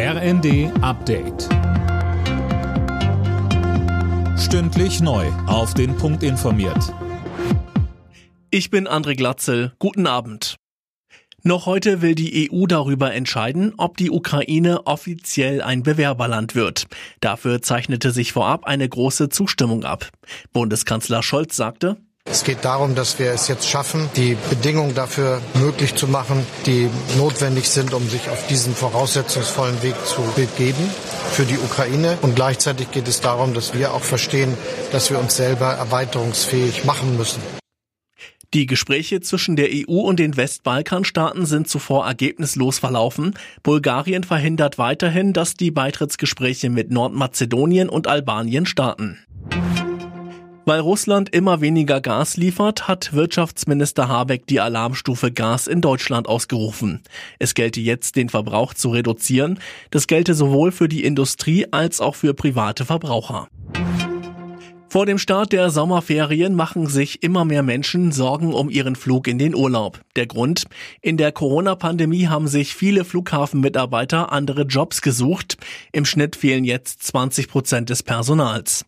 RND Update. Stündlich neu. Auf den Punkt informiert. Ich bin André Glatzel. Guten Abend. Noch heute will die EU darüber entscheiden, ob die Ukraine offiziell ein Bewerberland wird. Dafür zeichnete sich vorab eine große Zustimmung ab. Bundeskanzler Scholz sagte, es geht darum, dass wir es jetzt schaffen, die Bedingungen dafür möglich zu machen, die notwendig sind, um sich auf diesen voraussetzungsvollen Weg zu begeben für die Ukraine. Und gleichzeitig geht es darum, dass wir auch verstehen, dass wir uns selber erweiterungsfähig machen müssen. Die Gespräche zwischen der EU und den Westbalkanstaaten sind zuvor ergebnislos verlaufen. Bulgarien verhindert weiterhin, dass die Beitrittsgespräche mit Nordmazedonien und Albanien starten. Weil Russland immer weniger Gas liefert, hat Wirtschaftsminister Habeck die Alarmstufe Gas in Deutschland ausgerufen. Es gelte jetzt, den Verbrauch zu reduzieren. Das gelte sowohl für die Industrie als auch für private Verbraucher. Vor dem Start der Sommerferien machen sich immer mehr Menschen Sorgen um ihren Flug in den Urlaub. Der Grund? In der Corona-Pandemie haben sich viele Flughafenmitarbeiter andere Jobs gesucht. Im Schnitt fehlen jetzt 20 Prozent des Personals.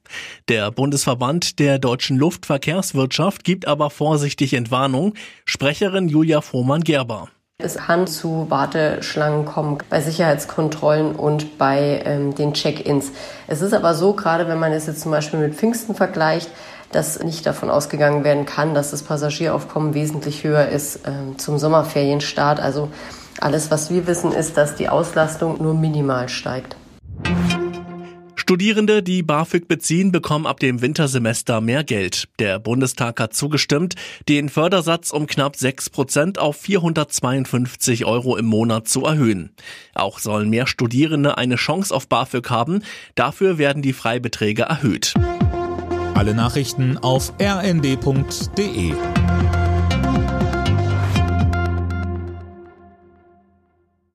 Der Bundesverband der deutschen Luftverkehrswirtschaft gibt aber vorsichtig Entwarnung. Sprecherin Julia Frohmann-Gerber. Es kann zu Warteschlangen kommen bei Sicherheitskontrollen und bei ähm, den Check-ins. Es ist aber so, gerade wenn man es jetzt zum Beispiel mit Pfingsten vergleicht, dass nicht davon ausgegangen werden kann, dass das Passagieraufkommen wesentlich höher ist ähm, zum Sommerferienstart. Also alles, was wir wissen, ist, dass die Auslastung nur minimal steigt. Studierende, die BAföG beziehen, bekommen ab dem Wintersemester mehr Geld. Der Bundestag hat zugestimmt, den Fördersatz um knapp 6 Prozent auf 452 Euro im Monat zu erhöhen. Auch sollen mehr Studierende eine Chance auf BAföG haben. Dafür werden die Freibeträge erhöht. Alle Nachrichten auf rnd.de